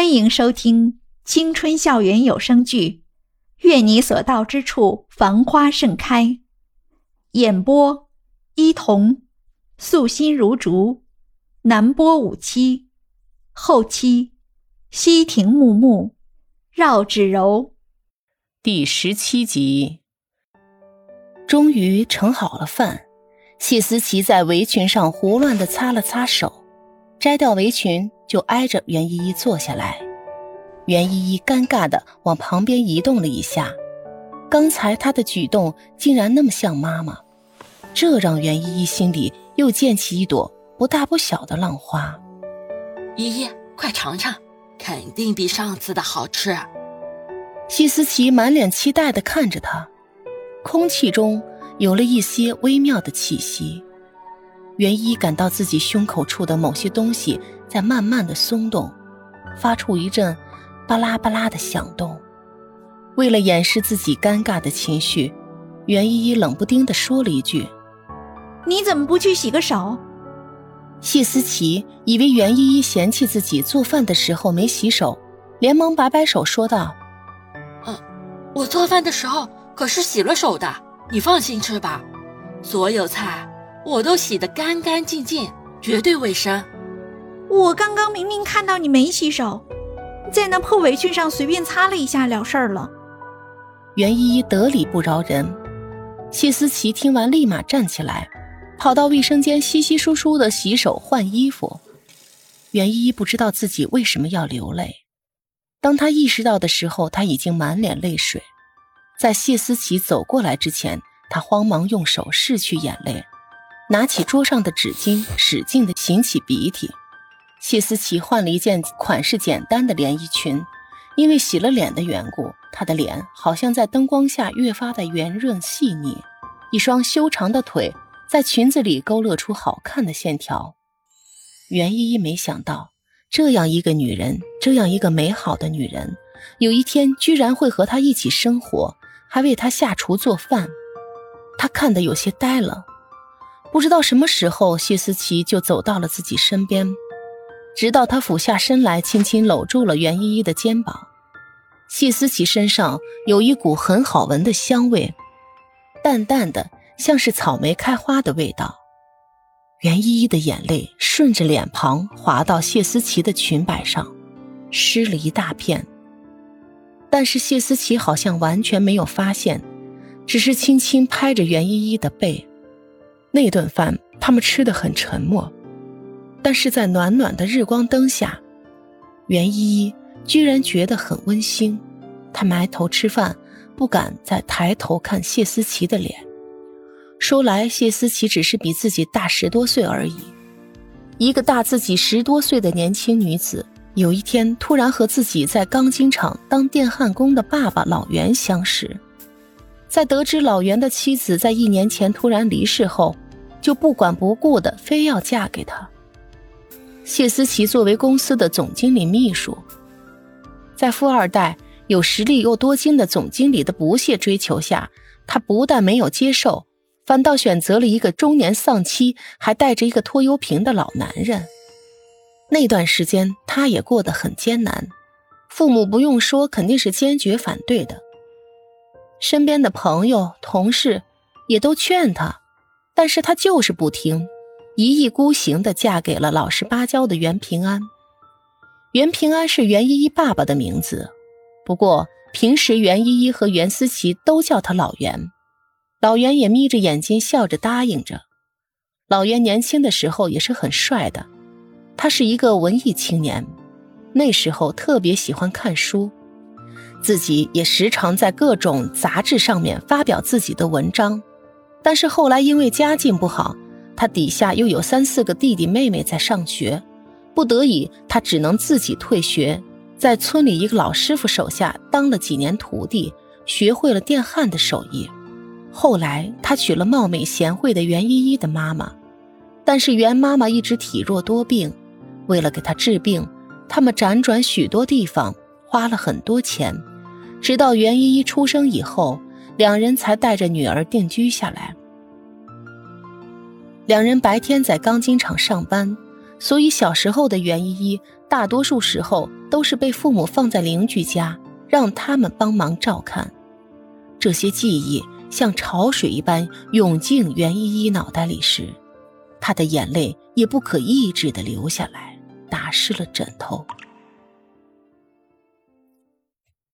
欢迎收听青春校园有声剧《愿你所到之处繁花盛开》，演播：伊童，素心如竹，南波五七，后期：西亭木木，绕指柔。第十七集，终于盛好了饭。谢思琪在围裙上胡乱的擦了擦手，摘掉围裙。就挨着袁依依坐下来，袁依依尴尬的往旁边移动了一下，刚才她的举动竟然那么像妈妈，这让袁依依心里又溅起一朵不大不小的浪花。依依，快尝尝，肯定比上次的好吃。西思琪满脸期待的看着她，空气中有了一些微妙的气息。袁一感到自己胸口处的某些东西在慢慢的松动，发出一阵巴拉巴拉的响动。为了掩饰自己尴尬的情绪，袁依依冷不丁的说了一句：“你怎么不去洗个手？”谢思琪以为袁依依嫌弃自己做饭的时候没洗手，连忙摆摆手说道：“嗯，我做饭的时候可是洗了手的，你放心吃吧，所有菜。”我都洗得干干净净，绝对卫生。我刚刚明明看到你没洗手，在那破围裙上随便擦了一下了事儿了。袁依依得理不饶人，谢思琪听完立马站起来，跑到卫生间稀稀疏疏的洗手换衣服。袁依依不知道自己为什么要流泪，当她意识到的时候，她已经满脸泪水。在谢思琪走过来之前，她慌忙用手拭去眼泪。拿起桌上的纸巾，使劲的擤起鼻涕。谢思琪换了一件款式简单的连衣裙，因为洗了脸的缘故，她的脸好像在灯光下越发的圆润细腻，一双修长的腿在裙子里勾勒出好看的线条。袁依依没想到，这样一个女人，这样一个美好的女人，有一天居然会和她一起生活，还为她下厨做饭。她看得有些呆了。不知道什么时候，谢思琪就走到了自己身边，直到他俯下身来，轻轻搂住了袁依依的肩膀。谢思琪身上有一股很好闻的香味，淡淡的，像是草莓开花的味道。袁依依的眼泪顺着脸庞滑到谢思琪的裙摆上，湿了一大片。但是谢思琪好像完全没有发现，只是轻轻拍着袁依依的背。那顿饭，他们吃的很沉默，但是在暖暖的日光灯下，袁依依居然觉得很温馨。她埋头吃饭，不敢再抬头看谢思琪的脸。说来，谢思琪只是比自己大十多岁而已。一个大自己十多岁的年轻女子，有一天突然和自己在钢筋厂当电焊工的爸爸老袁相识。在得知老袁的妻子在一年前突然离世后，就不管不顾的非要嫁给他。谢思琪作为公司的总经理秘书，在富二代、有实力又多金的总经理的不懈追求下，她不但没有接受，反倒选择了一个中年丧妻还带着一个拖油瓶的老男人。那段时间，她也过得很艰难，父母不用说，肯定是坚决反对的。身边的朋友、同事也都劝她，但是她就是不听，一意孤行的嫁给了老实巴交的袁平安。袁平安是袁依依爸爸的名字，不过平时袁依依和袁思琪都叫他老袁，老袁也眯着眼睛笑着答应着。老袁年轻的时候也是很帅的，他是一个文艺青年，那时候特别喜欢看书。自己也时常在各种杂志上面发表自己的文章，但是后来因为家境不好，他底下又有三四个弟弟妹妹在上学，不得已他只能自己退学，在村里一个老师傅手下当了几年徒弟，学会了电焊的手艺。后来他娶了貌美贤惠的袁依依的妈妈，但是袁妈妈一直体弱多病，为了给她治病，他们辗转许多地方，花了很多钱。直到袁依依出生以后，两人才带着女儿定居下来。两人白天在钢筋厂上班，所以小时候的袁依依大多数时候都是被父母放在邻居家，让他们帮忙照看。这些记忆像潮水一般涌进袁依依脑袋里时，她的眼泪也不可抑制地流下来，打湿了枕头。